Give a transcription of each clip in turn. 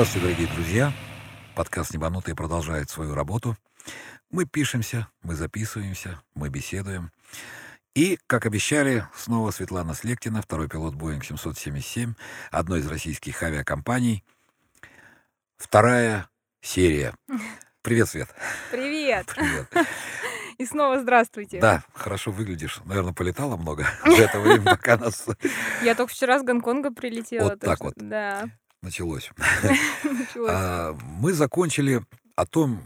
Здравствуйте, дорогие друзья. Подкаст «Небанутые» продолжает свою работу. Мы пишемся, мы записываемся, мы беседуем. И, как обещали, снова Светлана Слектина, второй пилот Boeing 777, одной из российских авиакомпаний. Вторая серия. Привет, Свет. Привет. Привет. И снова здравствуйте. Да, хорошо выглядишь. Наверное, полетала много за это время, пока нас Я только вчера с Гонконга прилетела. Вот так вот. Да. началось. А, Мы закончили о том,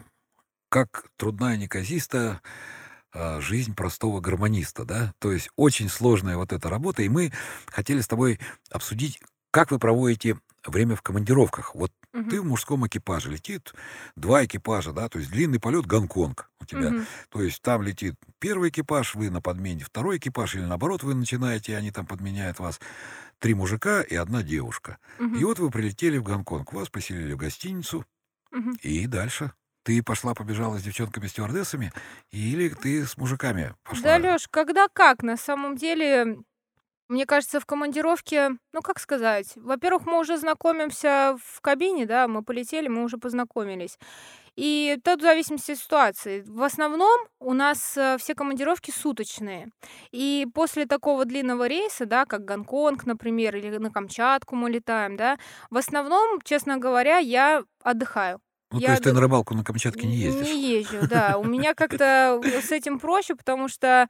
как трудна и неказиста а, жизнь простого гармониста, да? То есть очень сложная вот эта работа, и мы хотели с тобой обсудить, как вы проводите время в командировках. Вот Мгм. ты в мужском экипаже, летит два экипажа, да, то есть длинный полет Гонконг у тебя. Мгм. То есть там летит первый экипаж, вы на подмене второй экипаж, или наоборот, вы начинаете, и они там подменяют вас. Три мужика и одна девушка. Мгм. И вот вы прилетели в Гонконг, вас поселили в гостиницу, Мгм. и дальше. Ты пошла побежала с девчонками-стюардессами, или ты с мужиками пошла? Да, Лёш, когда как? На самом деле, мне кажется, в командировке, ну, как сказать, во-первых, мы уже знакомимся в кабине, да, мы полетели, мы уже познакомились. И тут в зависимости от ситуации. В основном у нас э, все командировки суточные. И после такого длинного рейса, да, как Гонконг, например, или на Камчатку мы летаем, да, в основном, честно говоря, я отдыхаю. Ну, я то есть ты на рыбалку на Камчатке не ездишь? Не езжу, да. У меня как-то с этим проще, потому что,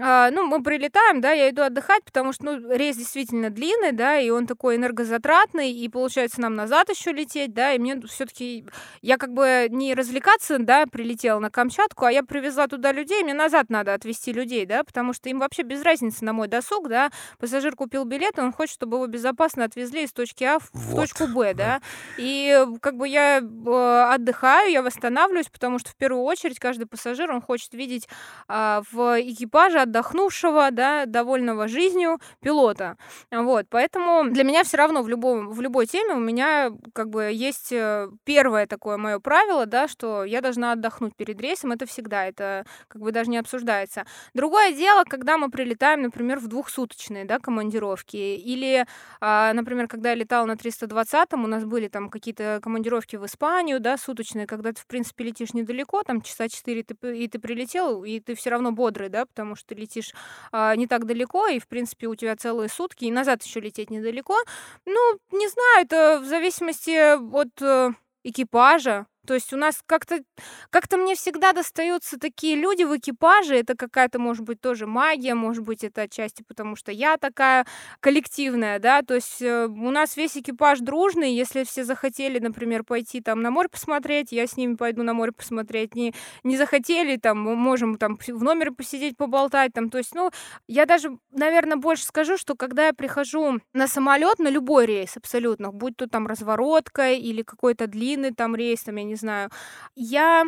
а, ну, мы прилетаем, да, я иду отдыхать, потому что, ну, рейс действительно длинный, да, и он такой энергозатратный, и получается нам назад еще лететь, да, и мне все-таки, я как бы не развлекаться, да, прилетела на Камчатку, а я привезла туда людей, мне назад надо отвезти людей, да, потому что им вообще без разницы на мой досуг, да, пассажир купил билет, он хочет, чтобы его безопасно отвезли из точки А в Вот, точку Б, да. да, и э, как бы я э, отдыхаю, я восстанавливаюсь, потому что в первую очередь каждый пассажир, он хочет видеть а, в экипаже отдохнувшего, да, довольного жизнью пилота. Вот, поэтому для меня все равно в, любом, в любой теме у меня как бы есть э, первое такое мое правило, да, что я должна отдохнуть перед рейсом, это всегда, это как бы даже не обсуждается. Другое дело, когда мы прилетаем, например, в двухсуточные, да, командировки, или, а, например, когда я летала на 320-м, у нас были там какие-то командировки в Испанию, да, суточные, когда ты, в принципе, летишь недалеко, там часа 4 ты, и ты прилетел, и ты все равно бодрый, да, потому что ты летишь а, не так далеко, и, в принципе, у тебя целые сутки, и назад еще лететь недалеко. Ну, не знаю, это в зависимости от э, экипажа. То есть у нас как-то как-то мне всегда достаются такие люди в экипаже. Это какая-то, может быть, тоже магия, может быть, это отчасти потому, что я такая коллективная, да. То есть э, у нас весь экипаж дружный. Если все захотели, например, пойти там на море посмотреть, я с ними пойду на море посмотреть. Не, не захотели, там, мы можем там в номере посидеть, поболтать. Там. То есть, ну, я даже, наверное, больше скажу, что когда я прихожу на самолет, на любой рейс абсолютно, будь то там разворотка или какой-то длинный там рейс, там, я не знаю, я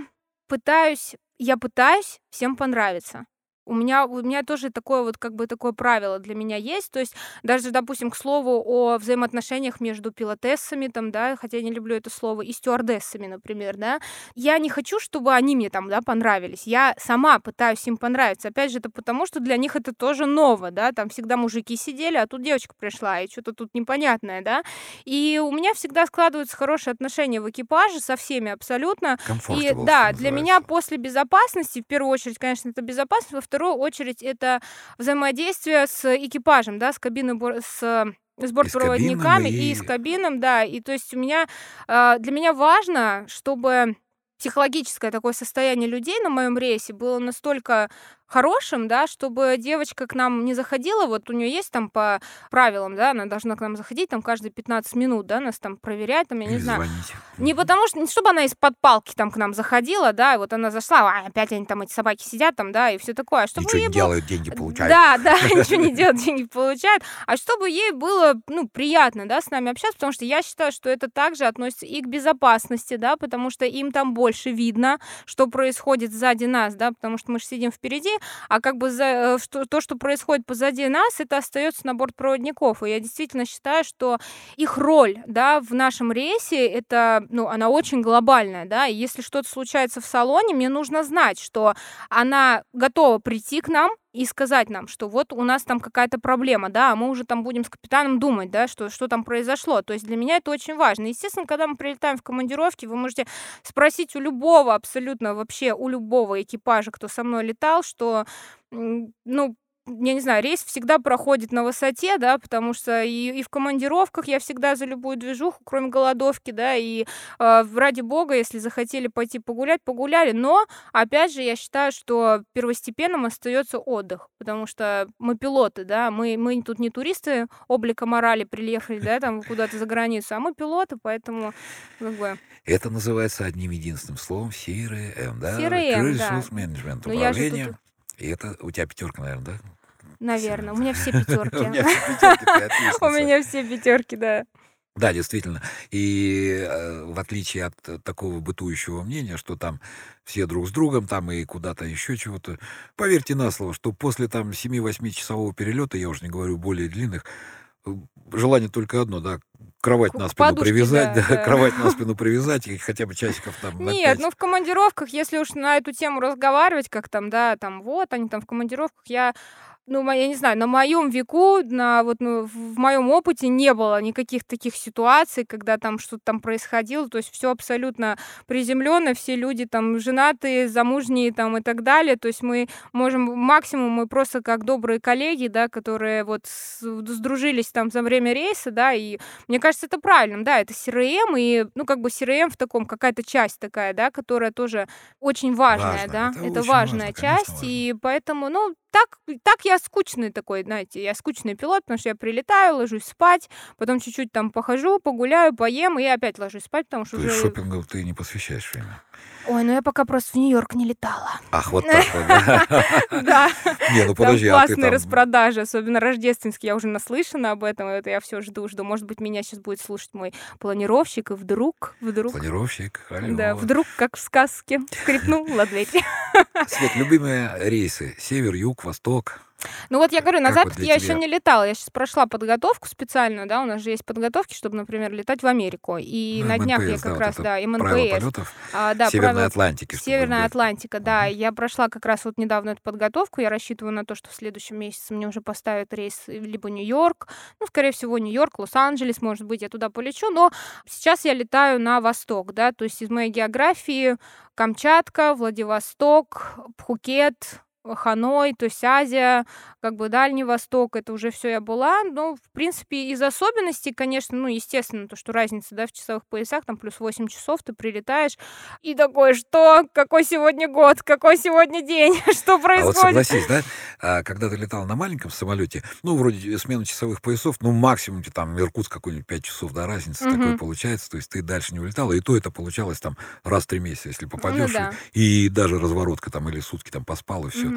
пытаюсь, я пытаюсь всем понравиться. У меня, у меня тоже такое вот как бы такое правило для меня есть. То есть даже, допустим, к слову о взаимоотношениях между пилотессами, там, да, хотя я не люблю это слово, и стюардессами, например, да, я не хочу, чтобы они мне там, да, понравились. Я сама пытаюсь им понравиться. Опять же, это потому, что для них это тоже ново, да, там всегда мужики сидели, а тут девочка пришла, и что-то тут непонятное, да. И у меня всегда складываются хорошие отношения в экипаже со всеми абсолютно. И да, для меня после безопасности, в первую очередь, конечно, это безопасность, во вторую очередь это взаимодействие с экипажем, да, с кабиной, с э, с бортпроводниками и... и- с кабином, да, и то есть у меня, а, для меня важно, чтобы психологическое такое состояние людей на моем рейсе было настолько хорошим, да, чтобы девочка к нам не заходила, вот у нее есть там по правилам, да, она должна к нам заходить там каждые 15 минут, да, нас там проверять, там, я не Или знаю, звонить. не потому что, не чтобы она из-под палки там к нам заходила, да, и вот она зашла, а, опять они там, эти собаки сидят там, да, и все такое, а чтобы Ничего ей не было- делают, деньги получают. Да, да, ничего не делают, деньги получают. А чтобы ей было, ну, приятно, да, с нами общаться, потому что я считаю, что это также относится и к безопасности, да, потому что им там больше видно, что происходит сзади нас, да, потому что мы же сидим впереди, а как бы за, э, что, то, что происходит позади нас, это остается на бортпроводников. И я действительно считаю, что их роль, да, в нашем рейсе, это, ну, она очень глобальная, да, и если что-то случается в салоне, мне нужно знать, что она готова прийти к нам, и сказать нам, что вот у нас там какая-то проблема, да, а мы уже там будем с капитаном думать, да, что, что там произошло. То есть для меня это очень важно. Естественно, когда мы прилетаем в командировки, вы можете спросить у любого, абсолютно вообще у любого экипажа, кто со мной летал, что ну, я не знаю, рейс всегда проходит на высоте, да, потому что и, и в командировках я всегда за любую движуху, кроме голодовки, да, и э, ради бога, если захотели пойти погулять, погуляли, но, опять же, я считаю, что первостепенным остается отдых, потому что мы пилоты, да, мы, мы тут не туристы облика морали приехали, да, там куда-то за границу, а мы пилоты, поэтому, как бы... Это называется одним единственным словом CRM, да? CRM, да. Management, управление. И это у тебя пятерка, наверное, да? Наверное. У меня все пятерки. У меня все пятерки, У меня все пятерки, да. Да, действительно. И э, в отличие от такого бытующего мнения, что там все друг с другом, там и куда-то еще чего-то, поверьте на слово, что после там 7-8 часового перелета, я уже не говорю более длинных, э, желание только одно, да, кровать на спину Подушки, привязать, да, да, да. кровать на спину привязать и хотя бы часиков там на Нет, пять. ну в командировках, если уж на эту тему разговаривать, как там, да, там вот они там в командировках, я ну, я не знаю, на моем веку, на вот ну, в моем опыте не было никаких таких ситуаций, когда там что-то там происходило. То есть все абсолютно приземленно, все люди там женатые, замужние там и так далее. То есть мы можем максимум мы просто как добрые коллеги, да, которые вот сдружились там за время рейса, да, и мне кажется, это правильно, да, это CRM, и, ну, как бы CRM в таком, какая-то часть такая, да, которая тоже очень важная, Важно, да, это это важная важно, конечно, часть, важно. и поэтому, ну, так, так я скучный такой, знаете, я скучный пилот, потому что я прилетаю, ложусь спать, потом чуть-чуть там похожу, погуляю, поем, и опять ложусь спать, потому что То есть уже... шопингу ты не посвящаешь время. Ой, ну я пока просто в Нью-Йорк не летала. Ах, вот так вот, да. Да, Не, ну подожди, а ты классные распродажи, особенно рождественские, я уже наслышана об этом, это я все жду, жду. Может быть, меня сейчас будет слушать мой планировщик, и вдруг, вдруг, Планировщик, алло. да, вдруг, как в сказке, скрипнула дверь. Свет, любимые рейсы? Север, юг, восток? Ну вот я говорю, на Как Запад вот я тебя? еще не летала. Я сейчас прошла подготовку специальную, да, у нас же есть подготовки, чтобы, например, летать в Америку. И Ну, на днях я МНПС, да, как вот раз, это да, МНПС. А, да, Северной правила Атлантики. Северная. Атлантика, да. Мгм. Я прошла как раз вот недавно эту подготовку. Я рассчитываю на то, что в следующем месяце мне уже поставят рейс либо Нью-Йорк, ну, скорее всего, Нью-Йорк, Лос-Анджелес, может быть, я туда полечу. Но сейчас я летаю на восток, да, то есть из моей географии Камчатка, Владивосток, Пхукет, Ханой, то есть Азия, как бы Дальний Восток, это уже все я была. Ну, в принципе, из особенностей, конечно, ну, естественно, то, что разница, да, в часовых поясах, там плюс 8 часов ты прилетаешь, и такое, что? Какой сегодня год? Какой сегодня день? Что А вот происходит? согласись, да, а, когда ты летал на маленьком самолете, ну, вроде смена часовых поясов, ну, максимум там Иркутск какой-нибудь 5 часов, да, разница Мгм. такой получается, то есть ты дальше не улетала, и то это получалось там раз в три месяца, если попадешь, Ну да. и даже разворотка там или сутки там поспал, и все.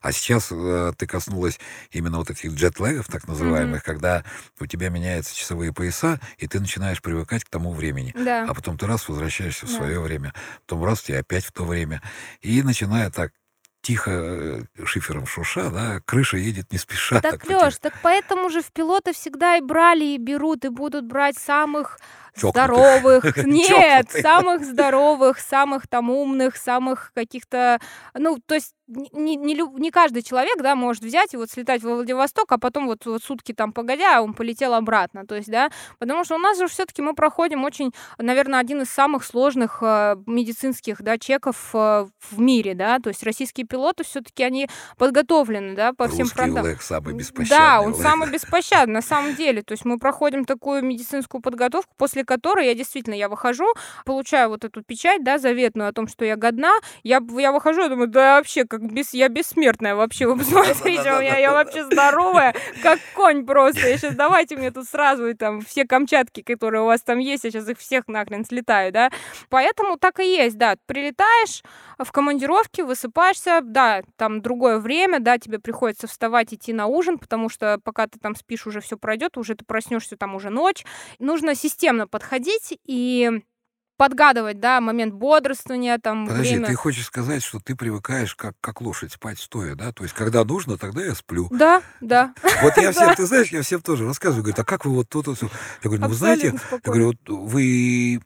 А сейчас э, ты коснулась именно вот этих джетлегов, так называемых, когда у тебя меняются часовые пояса, и ты начинаешь привыкать к тому времени. Да. А потом ты раз возвращаешься в Да. свое время, потом раз тебе опять в то время. И начиная так тихо э, шифером шуша, да, крыша едет не спеша. Так, тебе. Лёш, так поэтому же в пилоты всегда и брали, и берут, и будут брать самых Чокнутых. здоровых. Нет, самых здоровых, самых там умных, самых каких-то... Ну, то есть не, не, не каждый человек, да, может взять и вот слетать во Владивосток, а потом вот, вот сутки там погодя, он полетел обратно. То есть, да, потому что у нас же все таки мы проходим очень, наверное, один из самых сложных э, медицинских, да, чеков э, в мире, да, то есть российские пилоты все таки они подготовлены, да, по всем Русский фронтам. ЛЭК самый Да, беспощадный он ЛЭК. самый беспощадный, на самом деле. То есть мы проходим такую медицинскую подготовку, после которой я действительно, я выхожу, получаю вот эту печать, да, заветную о том, что я годна, я, я выхожу, я думаю, да вообще, как бес, я бессмертная вообще, вы посмотрите, у меня я вообще здоровая, как конь просто. Я сейчас давайте мне тут сразу и там все камчатки, которые у вас там есть, я сейчас их всех нахрен слетаю, да. Поэтому так и есть, да. Прилетаешь в командировке, высыпаешься, да, там другое время, да, тебе приходится вставать, идти на ужин, потому что пока ты там спишь, уже все пройдет, уже ты проснешься, там уже ночь. Нужно системно подходить и подгадывать, да, момент бодрствования, там Подожди, время. ты хочешь сказать, что ты привыкаешь как, как лошадь спать стоя, да? То есть, когда нужно, тогда я сплю. Да, да. Вот я всем, ты знаешь, я всем тоже рассказываю, говорят, а как вы вот то-то, всё?» Я говорю, ну вы знаете, я говорю, вот вы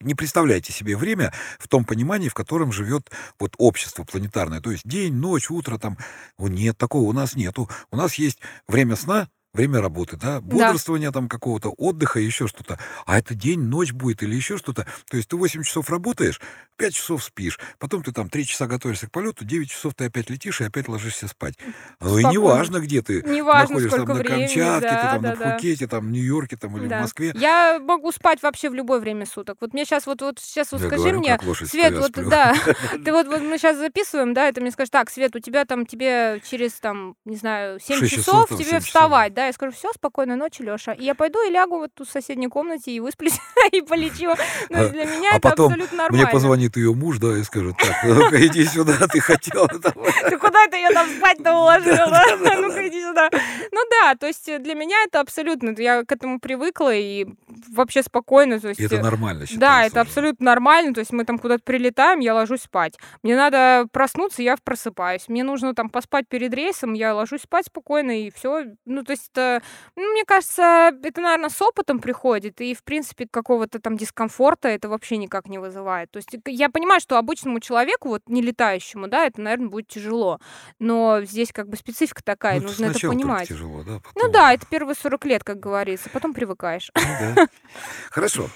не представляйте себе время в том понимании, в котором живет вот общество планетарное. То есть день, ночь, утро там. Нет, такого у нас нету. У нас есть время сна, время работы, да, бодрствования там какого-то, отдыха, еще что-то. А это день, ночь будет или еще что-то. То есть ты 8 часов работаешь, 5 часов спишь, потом ты там 3 часа готовишься к полету, 9 часов ты опять летишь и опять ложишься спать. Ну и неважно, где ты Неважно, находишься, там на времени, Камчатке, да, ты там да, на да. Пхукете, там в Нью-Йорке там или Да. в Москве. Я могу спать вообще в любое время суток. Вот мне сейчас вот, вот сейчас вот Я скажи говорю, мне, Свет, вот сплю. да, ты вот, вот мы сейчас записываем, да, ты мне скажешь, так, Свет, у тебя там тебе через там, не знаю, 7 Шесть часов, тебе вставать, да, я скажу, все, спокойной ночи, Леша. И я пойду и лягу вот тут в соседней комнате и высплюсь и полечу. Ну, А- для меня а это потом абсолютно нормально. Мне позвонит ее муж, да, и скажет, так, ну-ка иди сюда, ты хотела. давай». Ты куда ты ее там спать-то уложила? Да-да-да. Сюда. Ну да, то есть э, для меня это абсолютно, я к этому привыкла и вообще спокойно. То есть, это э, нормально Да, считается это уже. абсолютно нормально. То есть мы там куда-то прилетаем, я ложусь спать. Мне надо проснуться, я просыпаюсь. Мне нужно там поспать перед рейсом, я ложусь спать спокойно, и все. Ну, то есть, это, ну, мне кажется, это, наверное, с опытом приходит, и, в принципе, какого-то там дискомфорта это вообще никак не вызывает. То есть э, я понимаю, что обычному человеку, вот не летающему, да, это, наверное, будет тяжело. Но здесь как бы специфика такая, Ну, нужно это только понимать. тяжело, да, Ну потом- да, это первые 40 лет, как говорится, потом привыкаешь. Ну да. Хорошо.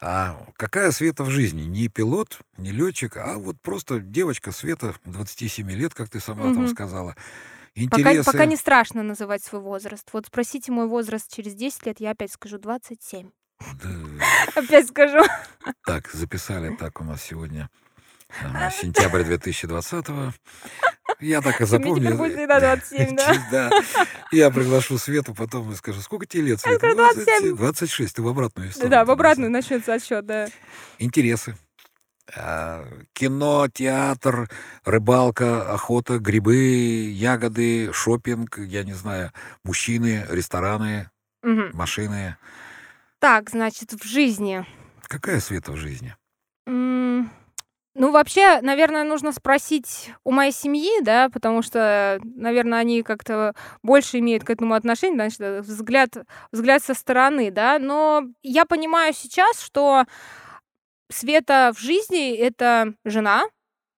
А какая Света в жизни? Не пилот, не летчик, а вот просто девочка Света, 27 лет, как ты сама там сказала. Пока, Интересы. пока не страшно называть свой возраст. Вот спросите мой возраст через 10 лет, я опять скажу 27. Да. Опять скажу. Так, записали так у нас сегодня сентябрь 2020 Я так и Мне запомню. будет всегда 27, да? Да. Я приглашу Свету, потом и скажу, сколько тебе лет, Света? скажу, 27. 26, ты в обратную сторону. Да, в обратную начнется отсчет, да. Интересы. А, Кино, театр, рыбалка, охота, грибы, ягоды, шопинг, я не знаю, мужчины, рестораны, Мгм. машины. Так, значит, в жизни. Какая Света в жизни? М, Ну, вообще, наверное, нужно спросить у моей семьи, да, потому что, наверное, они как-то больше имеют к этому отношение, значит, взгляд, взгляд со стороны, да. Но я понимаю сейчас, что Света в жизни — это жена,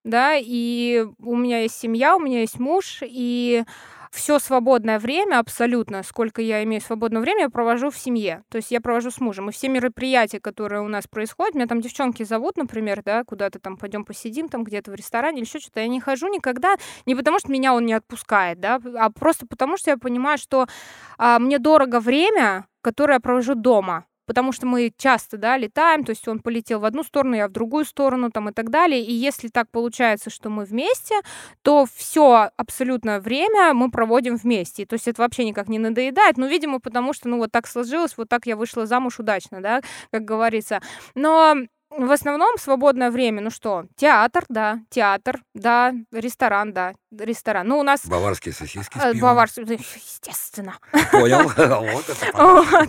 да, и у меня есть семья, у меня есть муж, и все свободное время, абсолютно, сколько я имею свободного времени, я провожу в семье. То есть я провожу с мужем. И все мероприятия, которые у нас происходят, меня там девчонки зовут, например, да, куда-то там пойдем посидим, там где-то в ресторане или еще что-то. Я не хожу никогда, не потому что меня он не отпускает, да, а просто потому что я понимаю, что а, мне дорого время, которое я провожу дома потому что мы часто, да, летаем, то есть он полетел в одну сторону, я в другую сторону, там и так далее. И если так получается, что мы вместе, то все абсолютно время мы проводим вместе. То есть это вообще никак не надоедает. Ну, видимо, потому что, ну, вот так сложилось, вот так я вышла замуж удачно, да, как говорится. Но в основном свободное время, ну что, театр, да, театр, да, ресторан, да, ресторан. Ну, у нас Баварские сосиски с э, пивом. баварский, да, естественно. Понял. Вот это.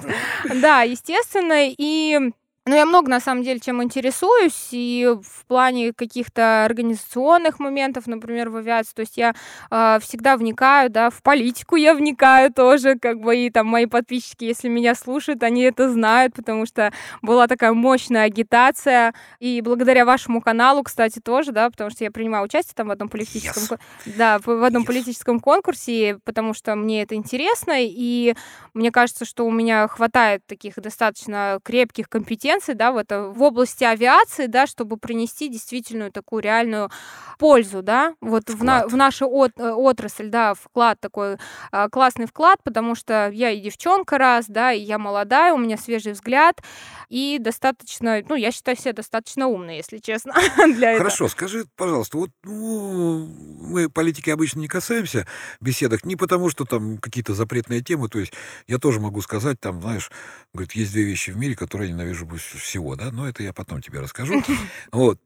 Да, естественно. И ну, я много, на самом деле, чем интересуюсь, и в плане каких-то организационных моментов, например, в авиации, то есть я э, всегда вникаю, да, в политику я вникаю тоже, как бы, и там мои подписчики, если меня слушают, они это знают, потому что была такая мощная агитация, и благодаря вашему каналу, кстати, тоже, да, потому что я принимаю участие там в одном политическом, Yes. да, в одном Yes. политическом конкурсе, потому что мне это интересно, и мне кажется, что у меня хватает таких достаточно крепких компетенций, да, в, это, в области авиации, да, чтобы принести действительную такую реальную пользу, да, вот в, на- в нашу от- э, отрасль, да, вклад такой, а, классный вклад, потому что я и девчонка раз, да, и я молодая, у меня свежий взгляд, и достаточно, ну, я считаю себя достаточно умной, если честно, для этого. Хорошо, скажи, пожалуйста, вот ну, мы политики обычно не касаемся беседах, не потому что там какие-то запретные темы, то есть я тоже могу сказать, там, знаешь, говорит, есть две вещи в мире, которые я ненавижу больше всего, да, но это я потом тебе расскажу. Вот.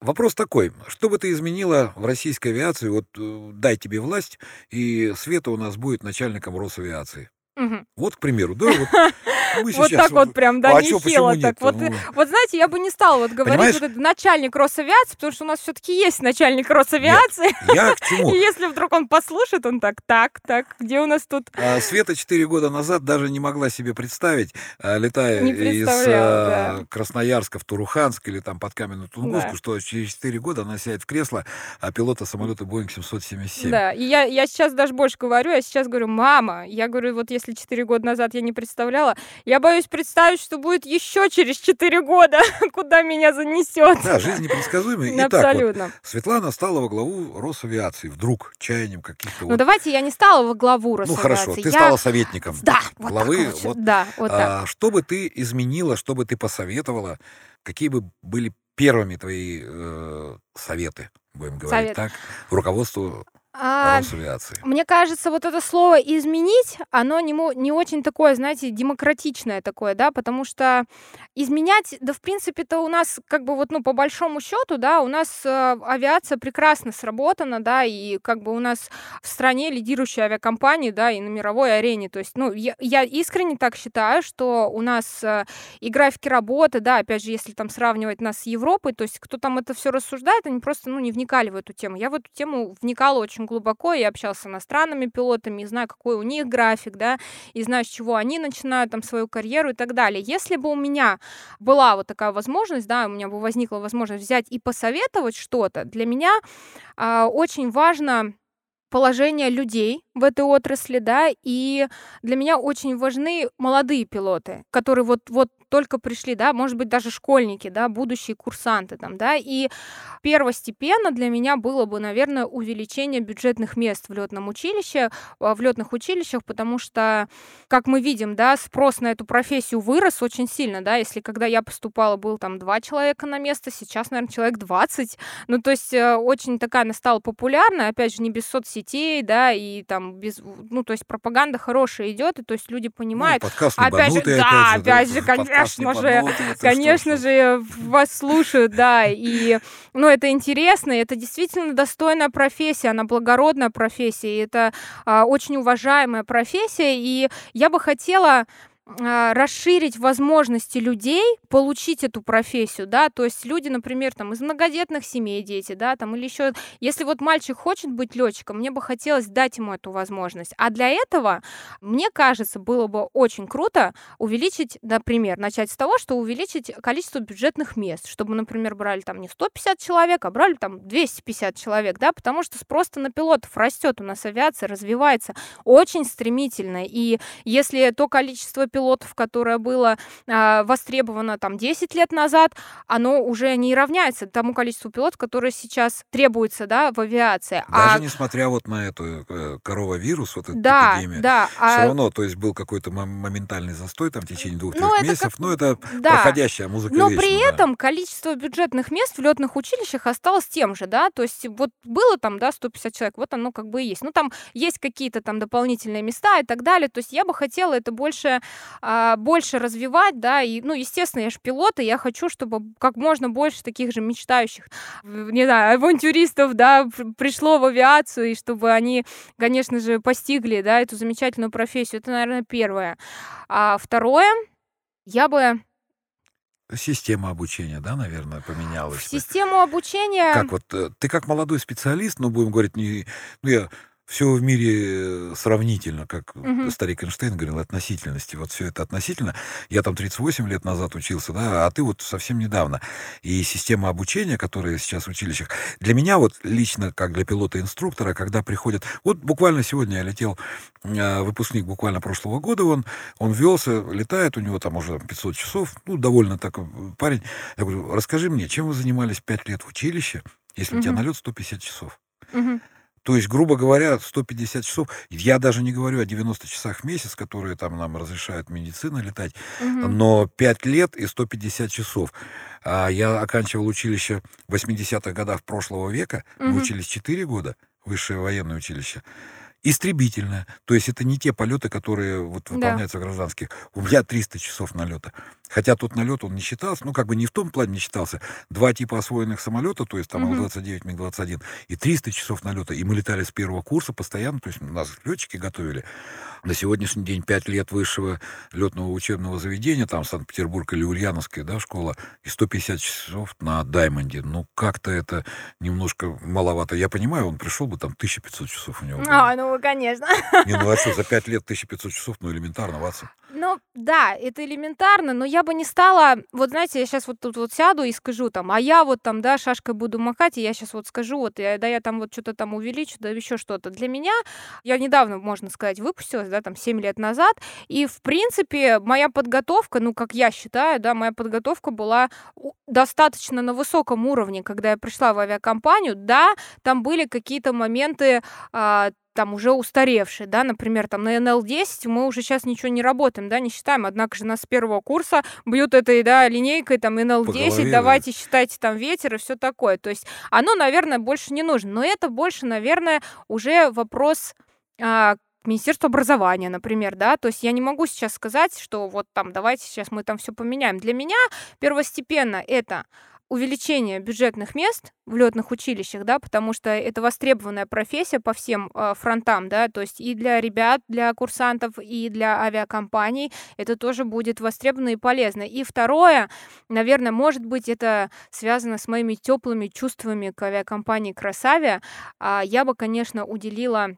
Вопрос такой, что бы ты изменила в российской авиации, вот э, дай тебе власть, и Света у нас будет начальником Росавиации. Мгм. Вот, к примеру, да, вот, Мы Вот так вот прям, да, а нехило так. нет? Вот, вот знаете, я бы не стала вот говорить, Понимаешь? вот это начальник Росавиации, потому что у нас все-таки есть начальник Росавиации. Я к чему? И если вдруг он послушает, он так, так, так, где у нас тут А, Света четыре года назад даже не могла себе представить, а, летая из а, Красноярска в Туруханск или там под Каменную Тунгуску, Да. что через четыре года она сядет в кресло а пилота самолета Боинг 777. Да, и я, я сейчас даже больше говорю, я сейчас говорю, мама, я говорю, вот если 4 года назад я не представляла, я боюсь представить, что будет еще через 4 года, куда меня занесет. Да, жизнь непредсказуемая. Итак, вот, Абсолютно. Светлана стала во главу Росавиации вдруг чаянием каких-то Ну вот... давайте я не стала во главу Ну Росавиации. хорошо, ты я... стала советником Да, вот главы. так вот, вот, да, вот так. а, что бы ты изменила, что бы ты посоветовала, какие бы были первыми твои э, советы, будем говорить Совет. так, руководству А, Росавиации? Мне кажется, вот это слово «изменить», оно не, не очень такое, знаете, демократичное такое, да, потому что изменять, да, в принципе-то у нас, как бы вот, ну, по большому счету, да, у нас э, авиация прекрасно сработана, да, и как бы у нас в стране лидирующая авиакомпания, да, и на мировой арене, то есть, ну, я, я искренне так считаю, что у нас э, и графики работы, да, опять же, если там сравнивать нас с Европой, то есть кто там это все рассуждает, они просто, ну, не вникали в эту тему. Я в эту тему вникала очень глубоко, я общалась с иностранными пилотами, и знаю, какой у них график, да, и знаю, с чего они начинают там свою карьеру и так далее. Если бы у меня была вот такая возможность, да, у меня возникла возможность взять и посоветовать что-то, для меня а, очень важно положение людей в этой отрасли, да, и для меня очень важны молодые пилоты, которые вот, вот только пришли, да, может быть, даже школьники, да, будущие курсанты там, да, и первостепенно для меня было бы, наверное, увеличение бюджетных мест в летном училище, а, в летных училищах, потому что, как мы видим, да, спрос на эту профессию вырос очень сильно, да, если когда я поступала, был там два человека на место, сейчас, наверное, человек 20, ну, то есть э, очень такая она стала популярная, опять же, не без соцсетей, да, и там без, ну, то есть пропаганда хорошая идет, и то есть люди понимают, Ну, подкаст опять же, да, опять опять же, же, подкаст конечно же, Конечно же, вас слушают, да, и, ну, это интересно, это действительно достойная профессия, она благородная профессия, это а, очень уважаемая профессия, и я бы хотела расширить возможности людей получить эту профессию, да, то есть люди, например, там из многодетных семей дети, да, там или еще, если вот мальчик хочет быть летчиком, мне бы хотелось дать ему эту возможность, а для этого, мне кажется, было бы очень круто увеличить, например, начать с того, что увеличить количество бюджетных мест, чтобы, например, брали там не 150 человек, а брали там 250 человек, да, потому что спрос на пилотов растет, у нас авиация развивается очень стремительно, и если то количество пилотов, которое было а, востребовано там 10 лет назад, оно уже не равняется тому количеству пилотов, которые сейчас требуется, да, в авиации. Даже а, несмотря вот на эту э, коровавирус, вот эту да, эпидемию, да, все а, равно, то есть был какой-то мом- моментальный застой там в течение двух-трех Ну, месяцев, как- но это да. проходящая музыка Но вечна, при да. этом количество бюджетных мест в летных училищах осталось тем же, да, то есть вот было там, да, 150 человек, вот оно как бы и есть. Ну, там есть какие-то там дополнительные места и так далее, то есть я бы хотела это больше, а, больше развивать, да, и, ну, естественно, я же пилот, и я хочу, чтобы как можно больше таких же мечтающих, не знаю, авантюристов, да, пр- пришло в авиацию, и чтобы они, конечно же, постигли, да, эту замечательную профессию. Это, наверное, первое. А второе, я бы Система обучения, да, наверное, поменялась. систему обучения... Как вот э, ты как молодой специалист, ну будем говорить, не, ну я все в мире э, сравнительно, как Мгм. старик Эйнштейн говорил, относительности. Вот все это относительно. Я там 38 лет назад учился, да, а ты вот совсем недавно. И система обучения, которая сейчас в училищах, для меня вот лично, как для пилота-инструктора, когда приходят... Вот буквально сегодня я летел, э, выпускник буквально прошлого года, он, он велся, летает, у него там уже 500 часов, ну, довольно так э, парень. Я говорю, расскажи мне, чем вы занимались 5 лет в училище, если у тебя налет 150 часов? Мгм. То есть, грубо говоря, 150 часов. Я даже не говорю о 90 часах в месяц, которые там нам разрешает медицина летать, Мгм. но 5 лет и 150 часов. А я оканчивал училище в 80-х годах прошлого века, мы Мгм. учились 4 года, высшее военное училище. Истребительная. То есть это не те полеты, которые вот Да. выполняются в гражданских. У меня 300 часов налета. Хотя тот налет он не считался, ну как бы не в том плане не считался. Два типа освоенных самолета, то есть там Мгм. Ил-29, МиГ-21, и 300 часов налета. И мы летали с первого курса постоянно, то есть нас летчики готовили. На сегодняшний день 5 лет высшего летного учебного заведения, там Санкт-Петербург или Ульяновская, да, школа, и 150 часов на Даймонде. Ну, как-то это немножко маловато. Я понимаю, он пришел бы, там 1500 часов у него было. А, ну, конечно. Не, ну а что, за 5 лет 1500 часов, ну, элементарно, Ватсон. Ну, да, это элементарно, но я бы не стала, вот знаете, я сейчас вот тут вот сяду и скажу там, а я вот там, да, шашкой буду макать, и я сейчас вот скажу, вот, я- да, я там вот что-то там увеличу, да, еще что-то. Для меня, я недавно, можно сказать, выпустилась, да, там, 7 лет назад, и, в принципе, моя подготовка, ну, как я считаю, да, моя подготовка была достаточно на высоком уровне, когда я пришла в авиакомпанию, да, там были какие-то моменты, а, там уже устаревшие, да, например, там на НЛ-10 мы уже сейчас ничего не работаем, да, не считаем, однако же нас с первого курса бьют этой, да, линейкой, там, По НЛ-10, голове, да. давайте считайте там ветер и все такое, то есть оно, наверное, больше не нужно, но это больше, наверное, уже вопрос а, к Министерству образования, например, да, то есть я не могу сейчас сказать, что вот там давайте сейчас мы там все поменяем. Для меня первостепенно это увеличение бюджетных мест в летных училищах, да, потому что это востребованная профессия по всем э, фронтам, да, то есть и для ребят, для курсантов, и для авиакомпаний это тоже будет востребовано и полезно. И второе, наверное, может быть, это связано с моими теплыми чувствами к авиакомпании Красавия. А, Я бы, конечно, уделила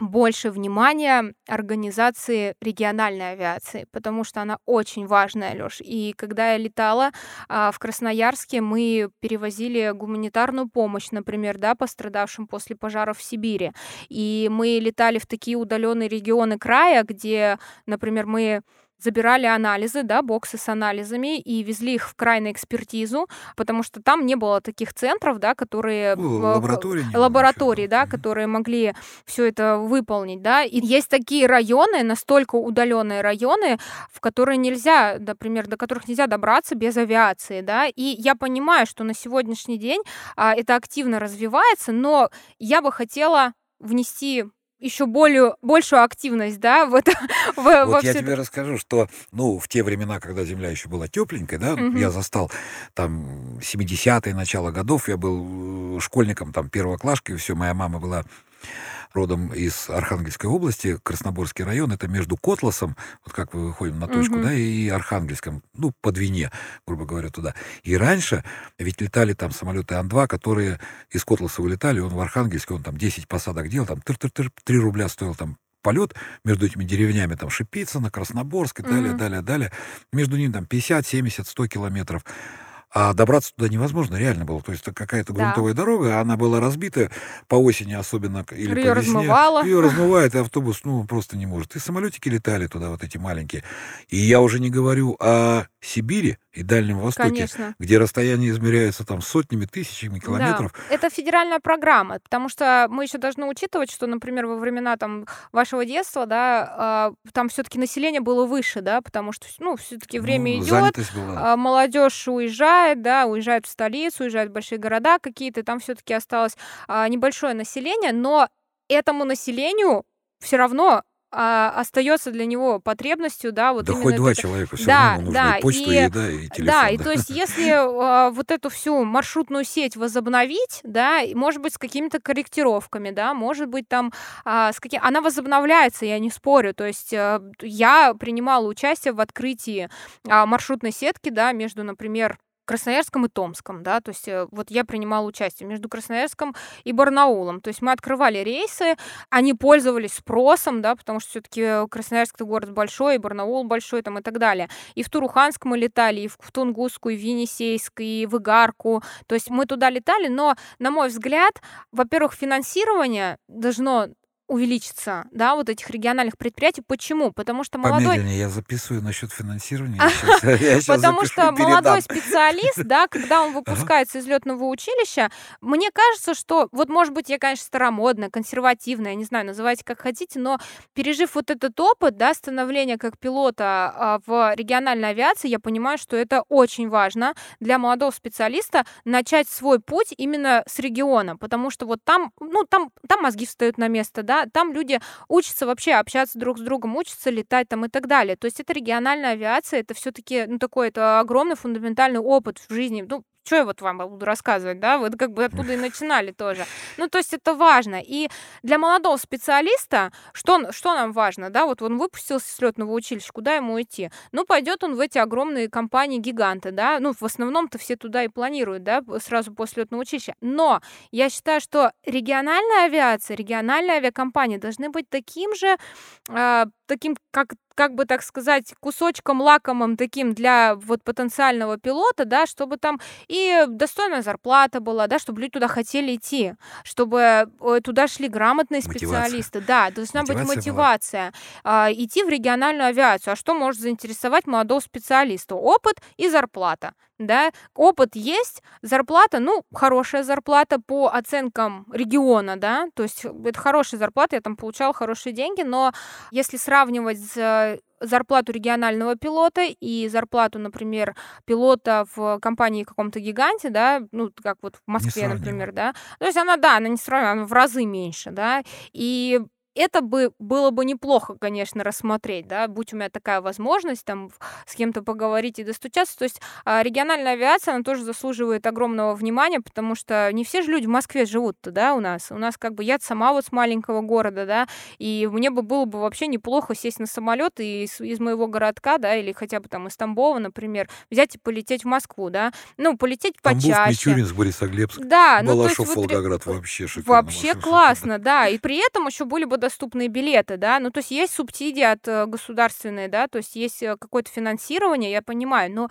больше внимания организации региональной авиации, потому что она очень важная, Лёш. И когда я летала а, в Красноярске, мы перевозили гуманитарную помощь, например, да, пострадавшим после пожаров в Сибири. И мы летали в такие удаленные регионы края, где, например, мы забирали анализы, да, боксы с анализами и везли их в край на экспертизу, потому что там не было таких центров, да, которые лаборатории лаборатории, да, которые могли все это выполнить, да. И есть такие районы, настолько удаленные районы, в которые нельзя, например, до которых нельзя добраться без авиации, да. И я понимаю, что на сегодняшний день а, это активно развивается, но я бы хотела внести еще более, большую активность, да, в это, в, во Вот я всё тебе это. расскажу, что, ну, в те времена, когда земля еще была тепленькой, да, Мгм. я застал там 70-е, начало годов, я был э, школьником, там, первоклашкой, все, моя мама была родом из Архангельской области, Красноборский район, это между Котласом, вот как мы выходим на точку, Мгм. да, и Архангельском, ну, по Двине, грубо говоря, туда. И раньше ведь летали там самолеты Ан-2, которые из Котласа вылетали, он в Архангельске, он там 10 посадок делал, там тыр-тыр-тыр, 3 рубля стоил там полет между этими деревнями, там Шипицыно, Красноборск и далее, Мгм. далее, далее. Между ними там 50, 70, 100 километров. А добраться туда невозможно, реально было. То есть это какая-то Да. грунтовая дорога, а она была разбита по осени особенно, или Её по весне. размывало. Ее размывает, и автобус, ну, просто не может. И самолетики летали туда, вот эти маленькие. И я уже не говорю о Сибири и Дальнем Востоке, Конечно. где расстояние измеряется там сотнями, тысячами Да, километров. это федеральная программа, потому что мы еще должны учитывать, что, например, во времена там вашего детства, да, а, там все-таки население было выше, да, потому что, ну, все-таки время Ну, идет, была. молодежь уезжает, да, уезжает в столицу, уезжает в большие города какие-то, там все-таки осталось а, небольшое население, но этому населению все равно а, остается для него потребностью, да, вот да именно хоть два это- человека, все Да, равно ему нужна да, и почта, и и- еда, и телефон. Да, и то есть если а, вот эту всю маршрутную сеть возобновить, да, может быть, с какими-то корректировками, да, может быть, там, а, с каким... она возобновляется, я не спорю, то есть а, я принимала участие в открытии а, маршрутной сетки, да, между, например, Красноярском и Томском, да, то есть э, вот я принимала участие между Красноярском и Барнаулом, то есть мы открывали рейсы, они пользовались спросом, да, потому что все-таки Красноярск это город большой, и Барнаул большой там и так далее. И в Туруханск мы летали, и в Тунгуску, и в Енисейск, и в Игарку, то есть мы туда летали, но, на мой взгляд, во-первых, финансирование должно увеличиться, да, вот этих региональных предприятий. Почему? Потому что молодой Помедленнее, я записываю насчет финансирования. Потому что молодой специалист, да, когда он выпускается из летного училища, мне кажется, что, вот, может быть, я, конечно, старомодная, консервативная, я не знаю, называйте как хотите, но пережив вот этот опыт, да, становления как пилота а, в региональной авиации, я понимаю, что это очень важно для молодого специалиста начать свой путь именно с региона, потому что вот там, ну, там, там мозги встают на место, да, да, там люди учатся вообще общаться друг с другом, учатся летать там и так далее. То есть это региональная авиация, это все-таки, ну, такой, это огромный фундаментальный опыт в жизни, ну, что я вот вам буду рассказывать, да, вот как бы оттуда и начинали тоже. Ну, то есть это важно. И для молодого специалиста, что, что нам важно, да, вот он выпустился с летного училища, куда ему идти? Ну, пойдет он в эти огромные компании-гиганты, да, ну, в основном-то все туда и планируют, да, сразу после летного училища. Но я считаю, что региональная авиация, региональные авиакомпании должны быть таким же, э, таким, как как бы так сказать, кусочком лакомым таким для вот потенциального пилота, да, чтобы там и достойная зарплата была, да, чтобы люди туда хотели идти, чтобы э, туда шли грамотные специалисты, мотивация. да, должна мотивация быть мотивация была. идти в региональную авиацию. А что может заинтересовать молодого специалиста? Опыт и зарплата да, опыт есть, зарплата, ну, хорошая зарплата по оценкам региона, да, то есть это хорошая зарплата, я там получала хорошие деньги, но если сравнивать с зарплату регионального пилота и зарплату, например, пилота в компании каком-то гиганте, да, ну, как вот в Москве, например, да, то есть она, да, она не сравнивается, она в разы меньше, да, и это бы было бы неплохо, конечно, рассмотреть, да, будь у меня такая возможность там с кем-то поговорить и достучаться. То есть а, региональная авиация, она тоже заслуживает огромного внимания, потому что не все же люди в Москве живут, да, у нас. У нас как бы я сама вот с маленького города, да, и мне бы было бы вообще неплохо сесть на самолет и из, из моего городка, да, или хотя бы там из Тамбова, например, взять и полететь в Москву, да, ну, полететь почаще. Тамбов, Мичуринск, Борисоглебск, да, Балашов, ну, вот, Волгоград, вообще шикарно. Вообще классно, да, и при этом еще были бы доступные билеты, да, ну, то есть есть субсидии от э, государственной, да, то есть есть э, какое-то финансирование, я понимаю, но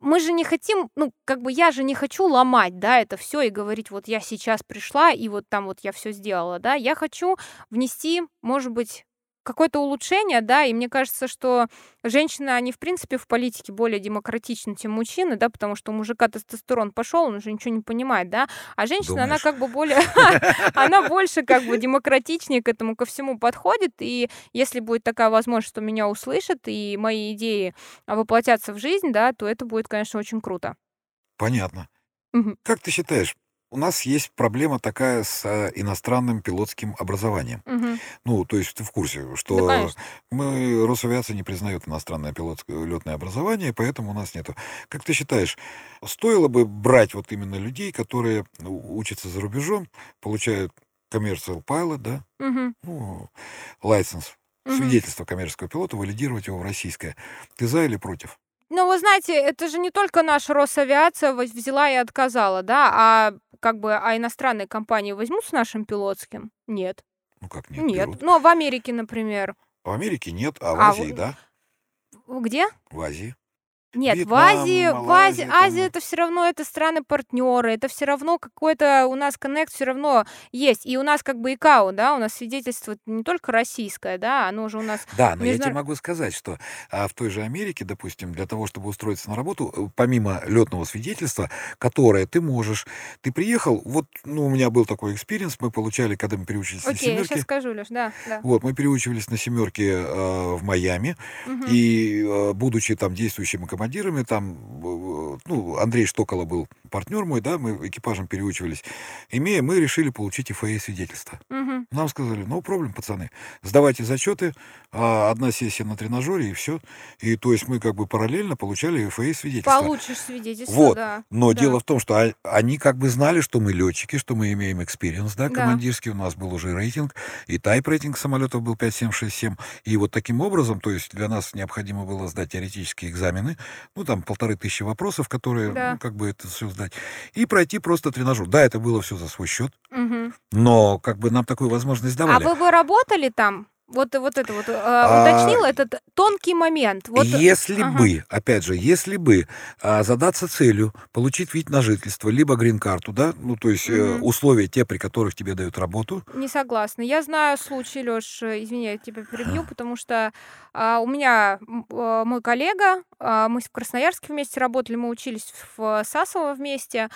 мы же не хотим, ну, как бы я же не хочу ломать, да, это все и говорить, вот я сейчас пришла, и вот там вот я все сделала, да, я хочу внести, может быть, какое-то улучшение, да, и мне кажется, что женщины, они, в принципе, в политике более демократичны, чем мужчины, да, потому что у мужика тестостерон пошел, он уже ничего не понимает, да, а женщина, Думаешь? она как бы более, она больше как бы демократичнее к этому ко всему подходит, и если будет такая возможность, что меня услышат, и мои идеи воплотятся в жизнь, да, то это будет, конечно, очень круто. Понятно. Как ты считаешь, у нас есть проблема такая с э, иностранным пилотским образованием. Мгм. Ну, то есть ты в курсе, Да, что конечно. мы, Росавиация не признает иностранное пилотское летное образование, поэтому у нас нету. Как ты считаешь, стоило бы брать вот именно людей, которые ну, учатся за рубежом, получают commercial pilot, да, Мгм. ну, license, Мгм. свидетельство коммерческого пилота, валидировать его в российское. Ты за или против? Ну, вы знаете, это же не только наша Росавиация взяла и отказала, да, а как бы, а иностранные компании возьмут с нашим пилотским? Нет. Ну как нет, Нет. берут. Ну, а в Америке, например. В Америке нет, а в А Азии, в- да, Где? в Азии. Нет, в Вьетнам, Азии, в Азии, Малайзия Азия там. это все равно это страны-партнеры, это все равно какой-то у нас коннект все равно есть. И у нас как бы ИКАО, да, у нас свидетельство не только российское, да, оно же у нас Да, но я тебе могу сказать, что а, в той же Америке, допустим, для того, чтобы устроиться на работу, э, помимо летного свидетельства, которое ты можешь, ты приехал, вот, ну, у меня был такой experience, мы получали, когда мы переучились на Окей, я сейчас семерке, скажу, Леш, да, да. вот, мы переучивались на семерке э, в Майами, Мгм. и, э, будучи там действующими командирами, там, ну, Андрей Штокола был партнер мой, да, мы экипажем переучивались, имея, мы решили получить FAA свидетельство. Мгм. Нам сказали, ну, проблем, пацаны, сдавайте зачеты, а, одна сессия на тренажере, и все. И то есть мы как бы параллельно получали FAA свидетельство. Получишь свидетельство, Вот. да. Но да. дело в том, что а- они как бы знали, что мы летчики, что мы имеем experience, да, Да. командирский, у нас был уже рейтинг, и type rating самолетов был 5767, и вот таким образом, то есть для нас необходимо было сдать теоретические экзамены, ну, там полторы тысячи вопросов, которые, Да. ну, как бы это все сдать, и пройти просто тренажер. Да, это было все за свой счет, Мгм. но как бы нам такую возможность А давали. вы бы работали там? Вот, вот это вот, э, А, уточнила этот тонкий момент. Вот, если ага. бы, опять же, если бы а, задаться целью получить вид на жительство, либо грин-карту, да, ну, то есть э, условия те, при которых тебе дают работу, Не согласна. Я знаю случай, Лёш, э, извини, я тебя перебью, потому что а, у меня а, мой коллега, а, мы в Красноярске вместе работали, мы учились в Сасово вместе,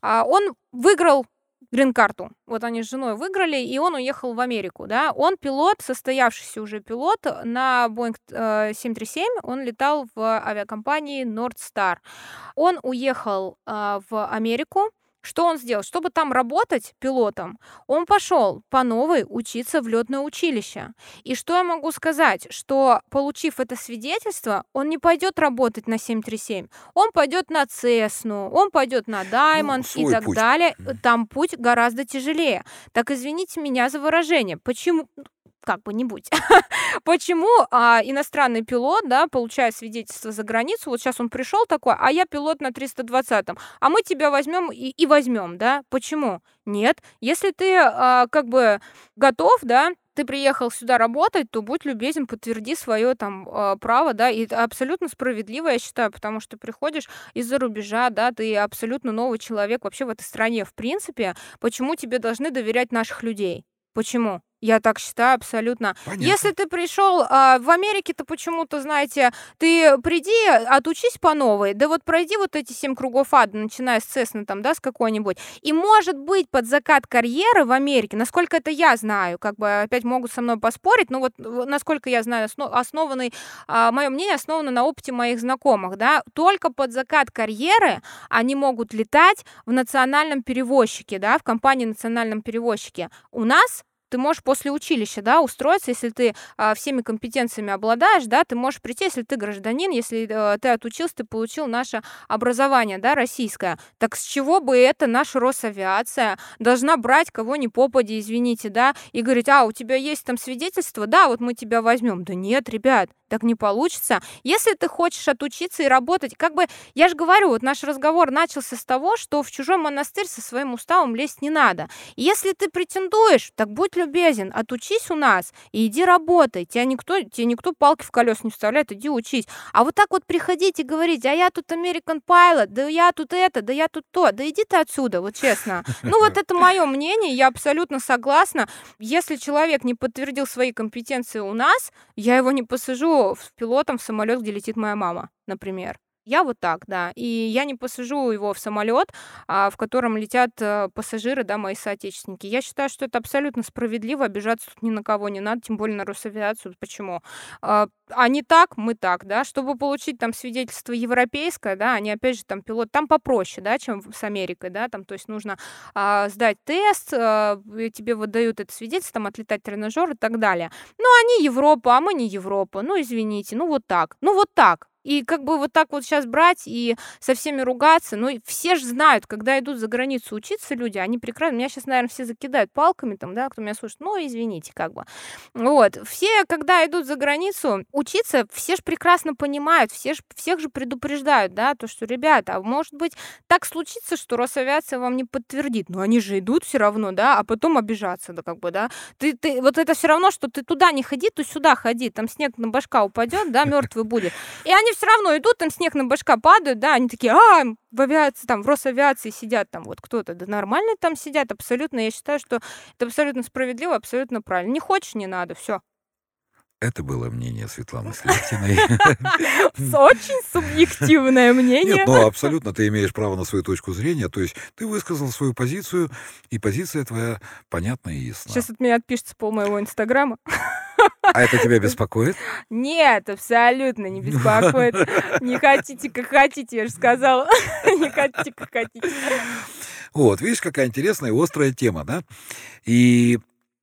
а, он выиграл грин-карту. Вот они с женой выиграли, и он уехал в Америку, да. Он пилот, состоявшийся уже пилот на Boeing э, 737, он летал в авиакомпании North Star. Он уехал а, в Америку, что он сделал? Чтобы там работать пилотом, он пошел по новой учиться в летное училище. И что я могу сказать? Что, получив это свидетельство, он не пойдет работать на 737. Он пойдет на Цесну, он пойдет на Diamond ну, и так путь. далее. Там путь гораздо тяжелее. Так извините меня за выражение. Почему? Как бы не будь. Почему а, иностранный пилот, да, получая свидетельство за границу, вот сейчас он пришел такой, а я пилот на 320-м, а мы тебя возьмем и, и возьмем, да? Почему? Нет. Если ты а, как бы готов, да, ты приехал сюда работать, то будь любезен, подтверди свое там а, право, да, и абсолютно справедливо, я считаю, потому что приходишь из-за рубежа, да, ты абсолютно новый человек вообще в этой стране, в принципе, почему тебе должны доверять наших людей? Почему? Я так считаю абсолютно. Понятно. Если ты пришел а, в Америке-то почему-то, знаете, ты приди, отучись по новой, да вот пройди вот эти семь кругов ада, начиная с Цесны там, да, с какой-нибудь. И может быть под закат карьеры в Америке, насколько это я знаю, как бы опять могут со мной поспорить, но вот насколько я знаю, основ, основанный, а, мое мнение основано на опыте моих знакомых, да, только под закат карьеры они могут летать в национальном перевозчике, да, в компании национальном перевозчике. У нас ты можешь после училища, да, устроиться, если ты а, всеми компетенциями обладаешь, да, ты можешь прийти, если ты гражданин, если а, ты отучился, ты получил наше образование, да, российское. Так с чего бы это наша Росавиация должна брать кого ни попади, извините, да, и говорить, а, у тебя есть там свидетельство, да, вот мы тебя возьмем. Да нет, ребят, так не получится. Если ты хочешь отучиться и работать, как бы, я же говорю, вот наш разговор начался с того, что в чужой монастырь со своим уставом лезть не надо. Если ты претендуешь, так будь любезен, отучись у нас и иди работай. Тебя никто, тебе никто палки в колес не вставляет, иди учись. А вот так вот приходить и говорить, а я тут American Pilot, да я тут это, да я тут то, да иди ты отсюда, вот честно. Ну вот это мое мнение, я абсолютно согласна. Если человек не подтвердил свои компетенции у нас, я его не посажу в пилотом в самолет, где летит моя мама, например. Я вот так, да. И я не посажу его в самолет, а, в котором летят а, пассажиры, да, мои соотечественники. Я считаю, что это абсолютно справедливо. Обижаться тут ни на кого не надо, тем более на Росавиацию. Почему? А, они так, мы так, да. Чтобы получить там свидетельство европейское, да, они опять же там пилот, там попроще, да, чем с Америкой, да, там, то есть нужно а, сдать тест, а, тебе выдают это свидетельство, там, отлетать тренажер и так далее. Но они Европа, а мы не Европа. Ну, извините, ну вот так. Ну вот так. И как бы вот так вот сейчас брать и со всеми ругаться, ну, все же знают, когда идут за границу учиться люди, они прекрасно, меня сейчас, наверное, все закидают палками там, да, кто меня слушает, ну, извините, как бы. Вот, все, когда идут за границу учиться, все же прекрасно понимают, все ж, всех же предупреждают, да, то, что, ребята, а может быть, так случится, что Росавиация вам не подтвердит, но они же идут все равно, да, а потом обижаться, да, как бы, да. Ты, ты, вот это все равно, что ты туда не ходи, то сюда ходи, там снег на башка упадет, да, мертвый будет. И они все равно идут, там снег на башка падают, да, они такие, а, в авиации, там, в Росавиации сидят там вот кто-то, да нормально там сидят, абсолютно, я считаю, что это абсолютно справедливо, абсолютно правильно. Не хочешь, не надо, все. Это было мнение Светланы Слептиной. Очень субъективное мнение. Нет, ну абсолютно ты имеешь право на свою точку зрения. То есть ты высказал свою позицию, и позиция твоя понятна и ясна. Сейчас от меня отпишется пол моего инстаграма. А это тебя беспокоит? Нет, абсолютно не беспокоит. Не хотите, как хотите, я же сказала. Не хотите, как хотите. Вот, видишь, какая интересная и острая тема, да? И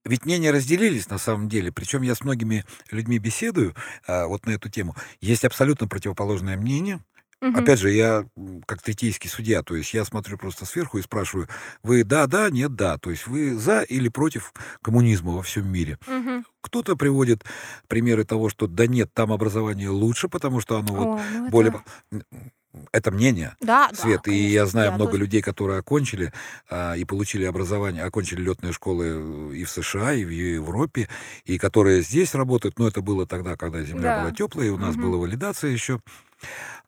ведь мнения разделились на самом деле, причем я с многими людьми беседую а, вот на эту тему. Есть абсолютно противоположное мнение. Мгм. Опять же, я как третейский судья, то есть я смотрю просто сверху и спрашиваю, вы да, да, нет, да, то есть вы за или против коммунизма во всем мире. Мгм. Кто-то приводит примеры того, что да нет, там образование лучше, потому что оно вот О, ну более... это- Это мнение, Да, да, Свет, и конечно, я знаю много тоже. людей, которые окончили а, и получили образование, окончили летные школы э, и в США, и в Европе, и которые здесь работают, но это было тогда, когда земля Да. была теплая, и у нас Мгм. была валидация еще,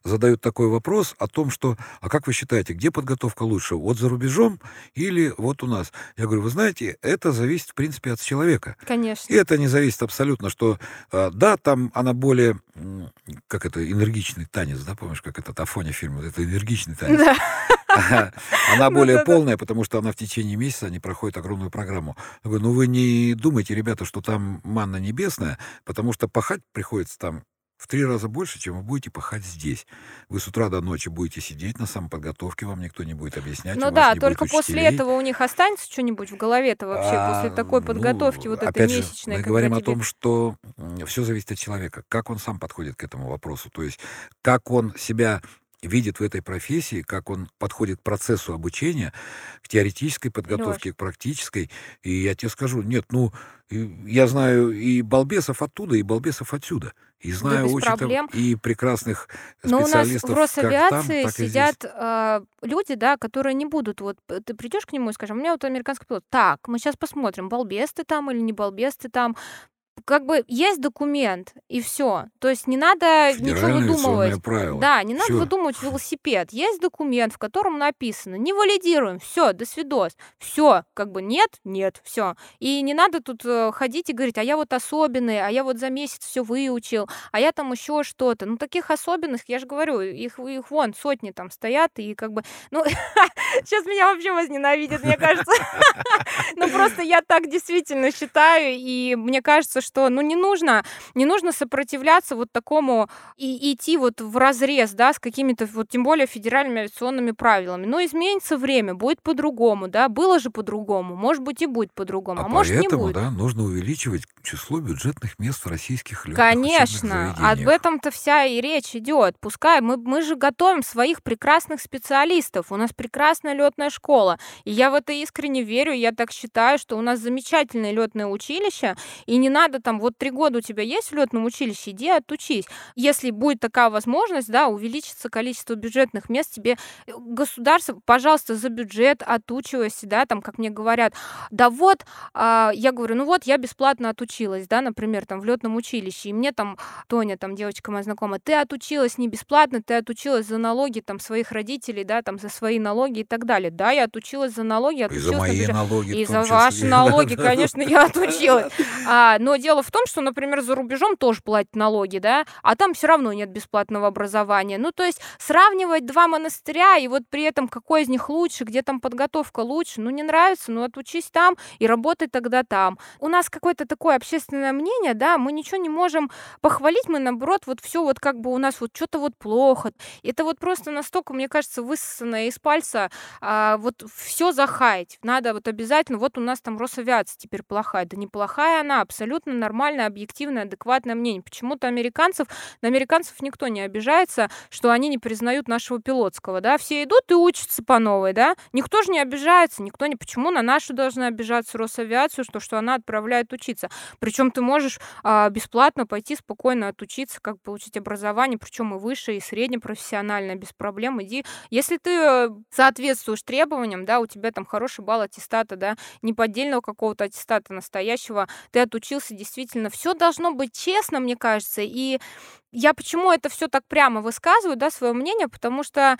задают такой вопрос о том, что, а как вы считаете, где подготовка лучше, вот за рубежом или вот у нас? Я говорю, вы знаете, это зависит, в принципе, от человека. Конечно. И это не зависит абсолютно, что а, да, там она более, как это, энергичный танец, да, помнишь, как этот Афоня фильм, это энергичный танец. Да. Она Ну более полная, потому что она в течение месяца, они проходят огромную программу. Я говорю, ну вы не думайте, ребята, что там манна небесная, потому что пахать приходится там в три раза больше, чем вы будете пахать здесь. Вы с утра до ночи будете сидеть на самоподготовке, вам никто не будет объяснять. Ну да, только после этого у них останется что-нибудь в голове-то вообще, а, после такой ну, подготовки ну, вот этой месячной. Же, мы говорим тебе... о том, что все зависит от человека, как он сам подходит к этому вопросу, то есть как он себя видит в этой профессии, как он подходит к процессу обучения, к теоретической подготовке, Лёш. к практической. И я тебе скажу, нет, ну, я знаю и балбесов оттуда, и балбесов отсюда. И знаю да, очень там, и прекрасных специалистов. Но у нас в Росавиации там, сидят э, люди, да, которые не будут. Вот ты придешь к нему и скажешь, у меня вот американский пилот. Так, мы сейчас посмотрим, балбес ты там или не балбес ты там как бы есть документ, и все. То есть не надо ничего выдумывать. Правило. Да, не надо всё. выдумывать велосипед. Есть документ, в котором написано: не валидируем, все, до свидос. Все, как бы нет, нет, все. И не надо тут э, ходить и говорить, а я вот особенный, а я вот за месяц все выучил, а я там еще что-то. Ну, таких особенных, я же говорю, их, их вон сотни там стоят, и как бы, ну, сейчас меня вообще возненавидят, мне кажется. Ну, просто я так действительно считаю, и мне кажется, что, ну, не нужно, не нужно сопротивляться вот такому и идти вот в разрез, да, с какими-то вот тем более федеральными авиационными правилами. Но изменится время, будет по-другому, да, было же по-другому, может быть и будет по-другому, а, а может не будет. да, нужно увеличивать число бюджетных мест в российских летных Конечно, об этом-то вся и речь идет. Пускай мы, мы же готовим своих прекрасных специалистов, у нас прекрасная летная школа, и я в это искренне верю, я так считаю, что у нас замечательное летное училище, и не надо там вот три года у тебя есть в летном училище, иди отучись. Если будет такая возможность, да, увеличится количество бюджетных мест, тебе э, государство, пожалуйста, за бюджет отучивайся, да, там, как мне говорят, да вот, а, я говорю, ну вот, я бесплатно отучилась, да, например, там, в летном училище, и мне там, Тоня, там, девочка моя знакомая, ты отучилась не бесплатно, ты отучилась за налоги, там, своих родителей, да, там, за свои налоги и так далее. Да, я отучилась за налоги, отучилась и за мои налоги, и за ваши налоги, конечно, я отучилась. А, но дело в том, что, например, за рубежом тоже платят налоги, да, а там все равно нет бесплатного образования. Ну, то есть сравнивать два монастыря и вот при этом какой из них лучше, где там подготовка лучше, ну, не нравится, ну, отучись там и работай тогда там. У нас какое-то такое общественное мнение, да, мы ничего не можем похвалить, мы, наоборот, вот все вот как бы у нас вот что-то вот плохо. Это вот просто настолько, мне кажется, высосанное из пальца, а, вот все захаять. Надо вот обязательно, вот у нас там Росавиация теперь плохая. Да неплохая она, абсолютно нормальное, объективное, адекватное мнение. Почему-то американцев, на американцев никто не обижается, что они не признают нашего пилотского, да, все идут и учатся по новой, да, никто же не обижается, никто не, почему на нашу должны обижаться Росавиацию, что, что она отправляет учиться. Причем ты можешь а, бесплатно пойти спокойно отучиться, как получить образование, причем и выше, и среднепрофессиональное, без проблем, иди. Если ты э, соответствуешь требованиям, да, у тебя там хороший балл аттестата, да, не поддельного какого-то аттестата настоящего, ты отучился действительно. Все должно быть честно, мне кажется. И я почему это все так прямо высказываю, да, свое мнение, потому что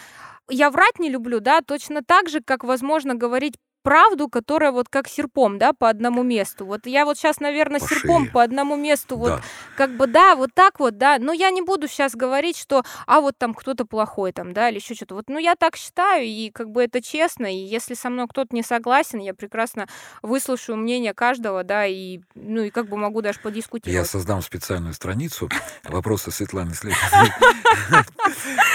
я врать не люблю, да, точно так же, как возможно говорить правду, которая вот как серпом, да, по одному месту. Вот я вот сейчас, наверное, по серпом шее. по одному месту, вот да. как бы, да, вот так вот, да, но я не буду сейчас говорить, что, а вот там кто-то плохой там, да, или еще что-то. Вот, ну, я так считаю, и как бы это честно, и если со мной кто-то не согласен, я прекрасно выслушаю мнение каждого, да, и, ну, и как бы могу даже подискутировать. Я создам специальную страницу «Вопросы Светланы Слепиной».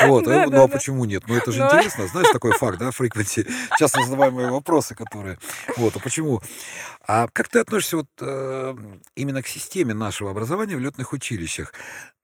Вот, э, ну, а почему нет? Ну, это же интересно, знаешь, такой факт, да, фриквенси, часто задаваемые вопросы, которые... Вот, а почему? А как ты относишься вот э, именно к системе нашего образования в летных училищах?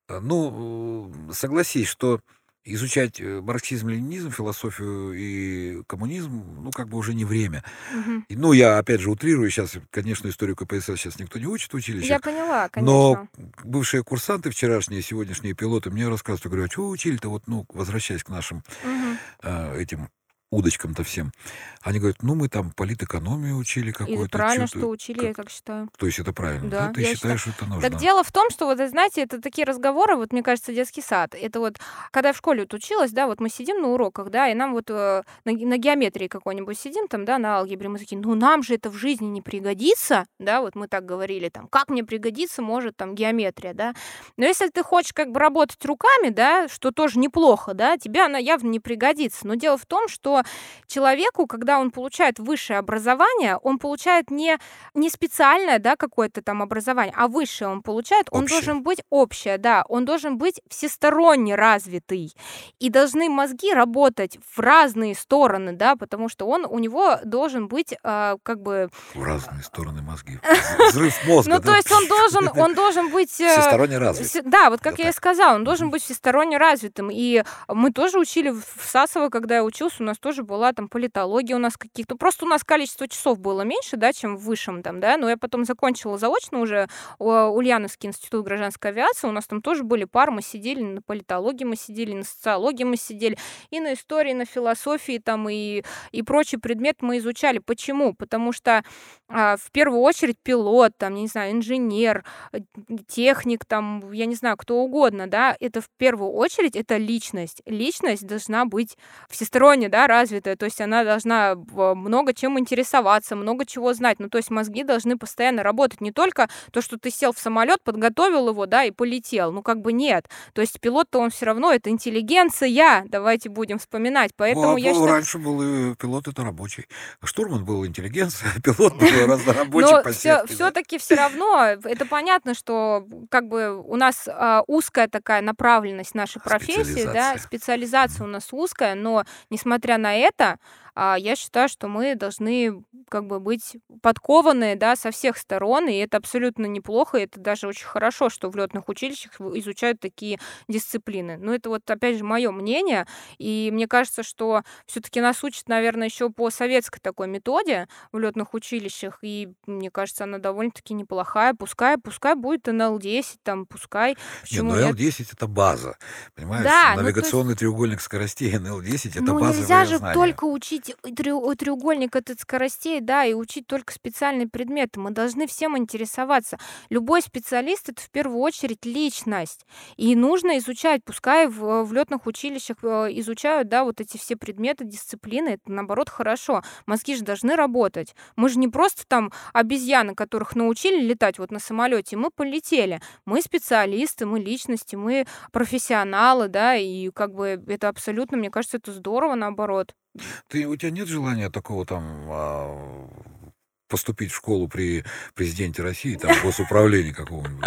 Э, ну, согласись, что изучать э, марксизм, ленинизм, философию и коммунизм, ну, как бы уже не время. Угу. Ну, я, опять же, утрирую сейчас, конечно, историю КПСС сейчас никто не учит в училище. Я поняла, конечно. Но бывшие курсанты вчерашние, сегодняшние пилоты мне рассказывают, говорю, а вы учили-то, вот, ну, возвращаясь к нашим угу. э, этим удочкам-то всем. Они говорят, ну, мы там политэкономию учили какую-то. И правильно, что учили, как... я так считаю. То есть это правильно, да? да? Ты считаешь, считаю. что это нужно? Так дело в том, что, вот, знаете, это такие разговоры, вот, мне кажется, детский сад. Это вот, когда я в школе вот училась, да, вот мы сидим на уроках, да, и нам вот э, на, на геометрии какой-нибудь сидим там, да, на алгебре, мы такие, ну, нам же это в жизни не пригодится, да, вот мы так говорили, там, как мне пригодится, может, там, геометрия, да. Но если ты хочешь как бы работать руками, да, что тоже неплохо, да, тебе она явно не пригодится. Но дело в том, что что человеку, когда он получает высшее образование, он получает не, не специальное, да, какое-то там образование, а высшее он получает, он Общее. должен быть общее, да, он должен быть всесторонне развитый. И должны мозги работать в разные стороны, да, потому что он, у него должен быть э, как бы... В разные стороны мозги. Взрыв мозга, Ну, то есть он должен, он должен быть... э, Всесторонне развит. Да, вот как я и сказала, он должен быть всесторонне развитым. И мы тоже учили в в Сасово, когда я учился, у нас тоже была там политология у нас каких-то. Просто у нас количество часов было меньше, да, чем в высшем там, да. Но я потом закончила заочно уже у- Ульяновский институт гражданской авиации. У нас там тоже были пары, мы сидели на политологии, мы сидели на социологии, мы сидели и на истории, и на философии там и, и прочий предмет мы изучали. Почему? Потому что а, в первую очередь пилот, там, не знаю, инженер, э, техник, там, я не знаю, кто угодно, да, это в первую очередь это личность. Личность должна быть всесторонне, да, развитая, то есть она должна в- много чем интересоваться, много чего знать, ну, то есть мозги должны постоянно работать, не только то, что ты сел в самолет, подготовил его, да, и полетел, ну, как бы нет, то есть пилот-то он все равно, это интеллигенция, давайте будем вспоминать, поэтому Ну, я а считаю... Раньше был и пилот, это рабочий. Штурман был интеллигенция, а пилот был разнорабочий Но по все-таки все равно это понятно, что как бы у нас а, узкая такая направленность нашей профессии, да, специализация у нас узкая, но несмотря на это, а, я считаю, что мы должны как бы быть подкованные, да, со всех сторон, и это абсолютно неплохо, и это даже очень хорошо, что в летных училищах изучают такие дисциплины. Но это вот опять же мое мнение, и мне кажется, что все-таки нас учат, наверное, еще по советской такой методе в летных училищах, и мне кажется, она довольно-таки неплохая. Пускай, пускай будет НЛ-10, там, пускай. Не, Почему ну нет? L10 это база, понимаешь? Да, ну, Навигационный треугольник скоростей NL10 это Ну, базовые нельзя же знания. только учить треу- треугольник этот скоростей, да, и учить только специальные предметы. Мы должны всем интересоваться. Любой специалист это в первую очередь личность. И нужно изучать, пускай в, в летных училищах э, изучают, да, вот эти все предметы, дисциплины, это наоборот хорошо. Мозги же должны работать. Мы же не просто там обезьяны, которых научили летать вот на самолете, мы полетели. Мы специалисты, мы личности, мы профессионалы, да, и как бы это абсолютно, мне кажется, это здорово наоборот. Ты, у тебя нет желания такого там а, поступить в школу при президенте России, там, госуправления какого-нибудь?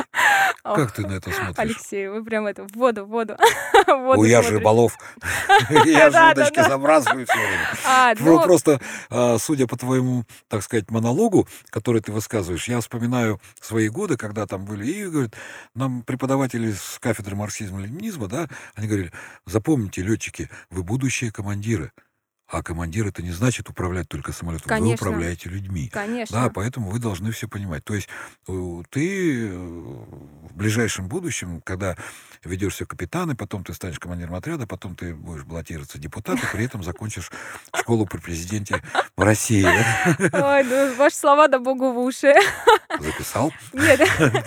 Как ты на это смотришь? Алексей, вы прям это, в воду, в воду. в Ой, я же балов. Я же удочки забрасываю все время. А, Про- ну, Просто, а, судя по твоему, так сказать, монологу, который ты высказываешь, я вспоминаю свои годы, когда там были, и, говорят, нам преподаватели с кафедры марксизма-ленинизма, да, они говорили, запомните, летчики, вы будущие командиры. А командир это не значит управлять только самолетом, вы Конечно. управляете людьми. конечно. Да, поэтому вы должны все понимать. То есть э, ты э, в ближайшем будущем, когда ведешься капитаны, потом ты станешь командиром отряда, потом ты будешь баллотироваться в депутаты, при этом закончишь школу при президенте в России. Ой, ну, ваши слова да богу в уши. Записал? Нет,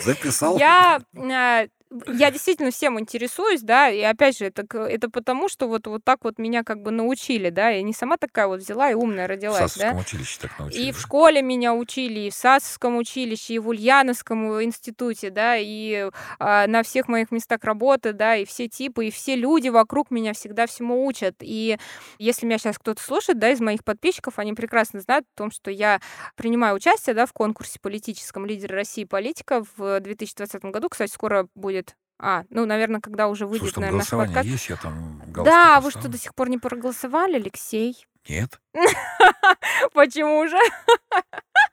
Записал? я, а, я действительно всем интересуюсь, да, и опять же, это, это потому, что вот, вот так вот меня как бы научили, да, я не сама такая вот взяла и умная В родилась, да. Сасовском училище так научили. И в да? школе меня учили, и в Сасовском училище, и в Ульяновском институте, да, и а, на всех моих местах работы, да, и все типы, и все люди вокруг меня всегда всему учат. И если меня сейчас кто-то слушает, да, из моих подписчиков, они прекрасно знают о том, что я принимаю участие, да, в конкурсе политическом «Лидер России политика» в 2020 году. Кстати, скоро будет а, ну, наверное, когда уже Слушай, выйдет, там наверное, голосование подкаст. есть, я там Да, вы поставил. что, до сих пор не проголосовали, Алексей? Нет. Почему же?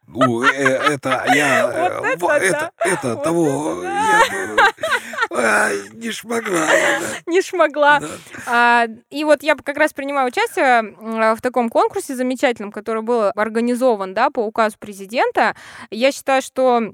Ну, э, это я... э, это Это, того... я не шмогла. Не шмогла. А, и вот я как раз принимаю участие в таком конкурсе замечательном, который был организован да, по указу президента. Я считаю, что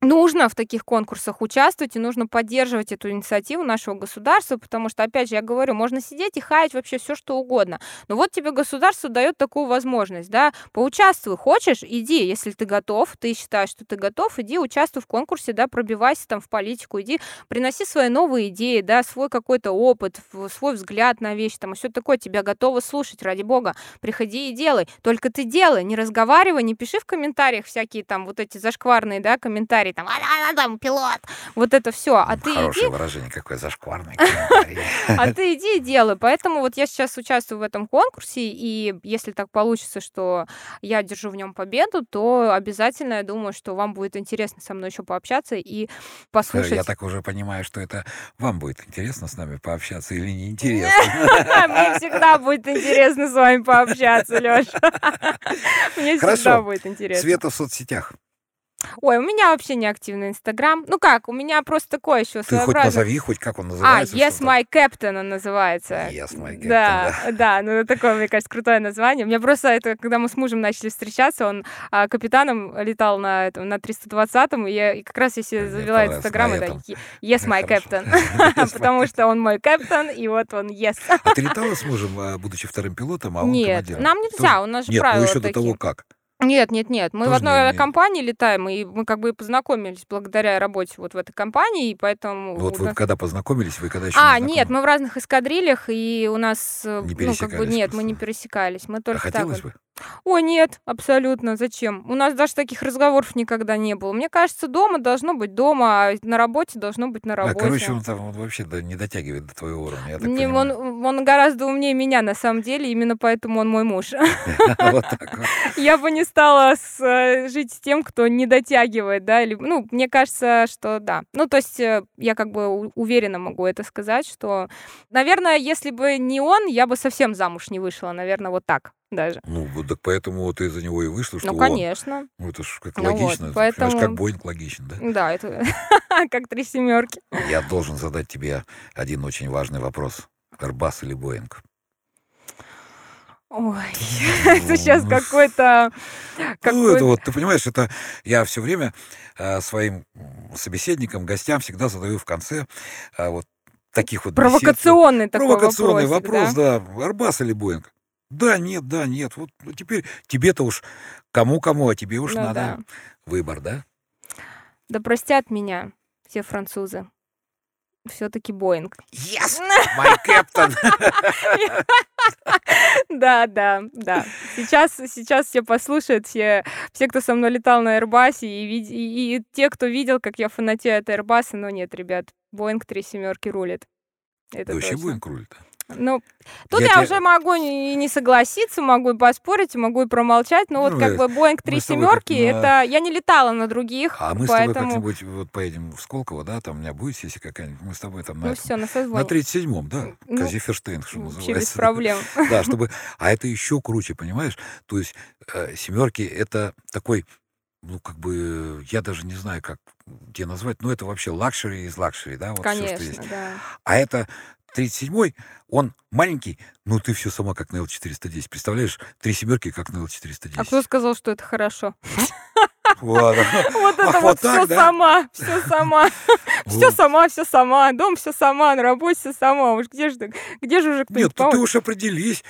нужно в таких конкурсах участвовать и нужно поддерживать эту инициативу нашего государства, потому что, опять же, я говорю, можно сидеть и хаять вообще все, что угодно. Но вот тебе государство дает такую возможность, да, поучаствуй, хочешь, иди, если ты готов, ты считаешь, что ты готов, иди участвуй в конкурсе, да, пробивайся там в политику, иди, приноси свои новые идеи, да, свой какой-то опыт, свой взгляд на вещи, там, и все такое, тебя готовы слушать, ради бога, приходи и делай, только ты делай, не разговаривай, не пиши в комментариях всякие там вот эти зашкварные, да, комментарии, говорить там, она, там пилот. Вот это все. А ты Хорошее иди, выражение, какое зашкварное. а ты иди и делай. Поэтому вот я сейчас участвую в этом конкурсе, и если так получится, что я держу в нем победу, то обязательно я думаю, что вам будет интересно со мной еще пообщаться и послушать. Я так уже понимаю, что это вам будет интересно с нами пообщаться или неинтересно. Мне всегда будет интересно с вами пообщаться, Леша. Мне всегда будет интересно. Света в соцсетях. Ой, у меня вообще не активный Инстаграм. Ну как, у меня просто такое еще Ты хоть назови, хоть как он А, называется. Yes, что My Captain он называется. Yes, my captain, да, да, ну это такое, мне кажется, крутое название. У меня просто это, когда мы с мужем начали встречаться, он а, капитаном летал на этом, на 320-м, и, я, и как раз я себе завела Инстаграм, это этом. «Е- Yes, Ну, My. Captain, Yes, потому что он мой капитан, и вот он Yes. А ты летала с мужем, а, будучи вторым пилотом, а он Нет, командиром? нам нельзя, у нас же Нет, ну правила еще до такие. того как. Нет, нет, нет. Мы в Тоже одной не- не- компании летаем, и мы как бы познакомились благодаря работе вот в этой компании, и поэтому... Вот у вы нас- когда познакомились, вы когда еще А, не нет, мы в разных эскадрильях, и у нас, э, Не ну, как бы, нет, мы не просто. пересекались. Мы А только так хотелось вот. Ой, нет, абсолютно. Зачем? У нас даже таких разговоров никогда не было. Мне кажется, дома должно быть дома, а на работе должно быть на А, работе. короче, он там он вообще да, не дотягивает до твоего уровня, я так Не, понимаю. он, он гораздо умнее меня, на самом деле, именно поэтому он мой муж. Я бы не стала э, жить с тем, кто не дотягивает, да, или, ну, мне кажется, что да. Ну, то есть э, я как бы уверенно могу это сказать, что, наверное, если бы не он, я бы совсем замуж не вышла, наверное, вот так даже. Ну, вот так поэтому вот ты за него и вышла, что Ну, он. конечно. Ну, это ж как Ну вот, логично. понимаешь, поэтому- как Боинг логичен, да? Да, это как три семерки. Я должен задать тебе один очень важный вопрос. Airbus или Боинг? Ой, это сейчас какой-то... Ну, это вот, ты понимаешь, это я все время э, своим собеседникам, гостям всегда задаю в конце э, вот таких вот бесед. Провокационный такой Провокационный вопрос, да? да. Airbus или Боинг? Да, нет, да, нет. Вот ну, теперь тебе-то уж кому-кому, а тебе уж Ну надо да. выбор, да? Да простят меня все французы. Все-таки Боинг. Yes, my captain. Да, да, да. Сейчас, сейчас все послушают, все, все, кто со мной летал на Airbus, и, и, и те, кто видел, как я фанатею от Airbus, но нет, ребят, Боинг три семерки рулит. Это Да вообще. Боинг рулит. Ну, тут Я я, те- уже могу и не согласиться, могу и поспорить, могу и промолчать, но вот Ну, как э, бы Боинг тобой как семерки, на- это я не летала на других, А мы с тобой поэтому как-нибудь вот поедем в Сколково, да, там у меня будет сессия какая-нибудь, мы с тобой там на, ну этом- все, на на созвоне. 37-м, да, Ну, Казиферштейн, что без называется. проблем. Да, чтобы... А это еще круче, понимаешь? То есть э, семерки — это такой, ну, как бы, я даже не знаю, как тебе назвать, но это вообще luxury из luxury, да, вот все, что есть. Конечно, да. А это 37-й, он маленький, ну, ты все сама как на L410. Представляешь, три семерки как на L410. А кто сказал, что это хорошо? Вот это вот все сама, все сама, все сама, все сама, дом все сама, на работе все сама. Уж где же, ты- где же уже Нет, кто-нибудь ну ты уж определись.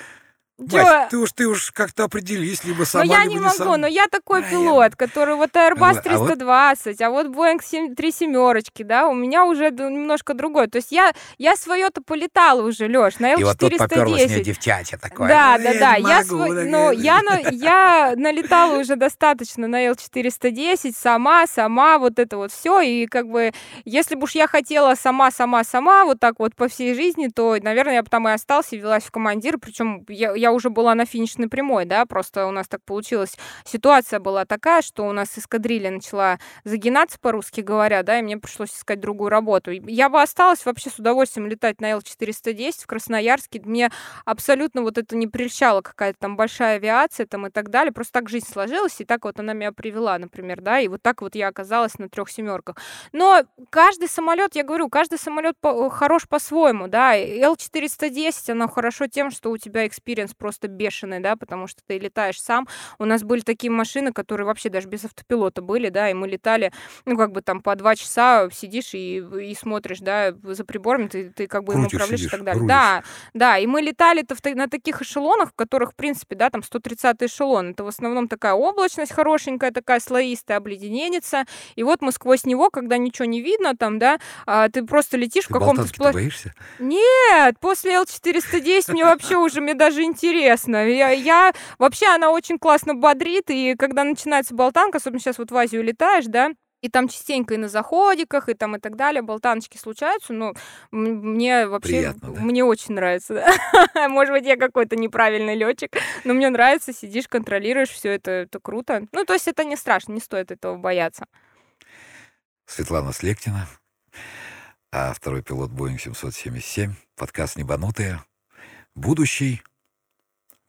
Чё? Вась, ты уж, ты уж как-то определись, либо Но сама, я либо не могу, сама. но я такой А, пилот, который вот Airbus А вот- 320, а вот Boeing 7, 3 семерочки, да, у меня уже немножко другой. То есть я, я свое-то полетала уже, Леш, на И вот тут поперлось мне L410. девчачье такое. Да, «Ну, да, не да. Я, могу», свой- ну, я, на- я налетала уже достаточно на L410, сама, сама, вот это вот все. И как бы, если бы уж я хотела сама, сама, сама, вот так вот по всей жизни, то, наверное, я бы там и осталась и велась в командир. Причем я, я уже была на финишной прямой, да, просто у нас так получилось. Ситуация была такая, что у нас эскадрилья начала загинаться, по-русски говоря, да, и мне пришлось искать другую работу. Я бы осталась вообще с удовольствием летать на Л-410 в Красноярске. Мне абсолютно вот это не прельщало, какая-то там большая авиация там и так далее. Просто так жизнь сложилась, и так вот она меня привела, например, да, и вот так вот я оказалась на трех семерках. Но каждый самолет, я говорю, каждый самолет по- хорош по-своему, да. Л-410, она хорошо тем, что у тебя experience просто бешеный, да, потому что ты летаешь сам. У нас были такие машины, которые вообще даже без автопилота были, да, и мы летали, ну, как бы там по два часа сидишь и, и смотришь, да, за прибором, ты, ты как бы им управляешь и сидишь, так далее. рулишь. Да, да, и мы летали-то на таких эшелонах, в которых, в принципе, да, там 130 эшелон. Это в основном такая облачность хорошенькая, такая слоистая, обледененица. И вот мы сквозь него, когда ничего не видно, там, да, а, ты просто летишь Ты в каком-то спло- боишься? Нет, после L410 мне вообще уже, мне даже интересно. Я, я- вообще, она очень классно бодрит, и когда начинается болтанка, особенно сейчас вот в Азию летаешь, да, И там частенько и на заходиках, и там и так далее болтаночки случаются, но мне вообще Приятно, да? мне очень нравится. Да? Может быть, я какой-то неправильный летчик, но мне нравится, сидишь, контролируешь все это, это круто. Ну, то есть это не страшно, не стоит этого бояться. Светлана Слектина, а второй пилот Boeing 777, подкаст «Небанутые», будущий,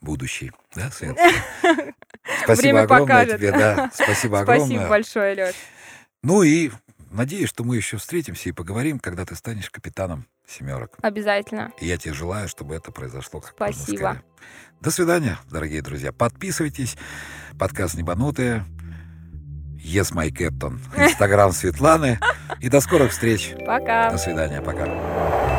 будущий, да, Свет? Спасибо Время огромное покажет. тебе, да, спасибо Спасибо огромное. большое, Лёш. Ну и надеюсь, что мы еще встретимся и поговорим, когда ты станешь капитаном семерок. Обязательно. И я тебе желаю, чтобы это произошло как можно Спасибо. скорее. До свидания, дорогие друзья. Подписывайтесь. Подкаст «Небанутые». Yes, my captain. Инстаграм Светланы. И до скорых встреч. Пока. До свидания. Пока.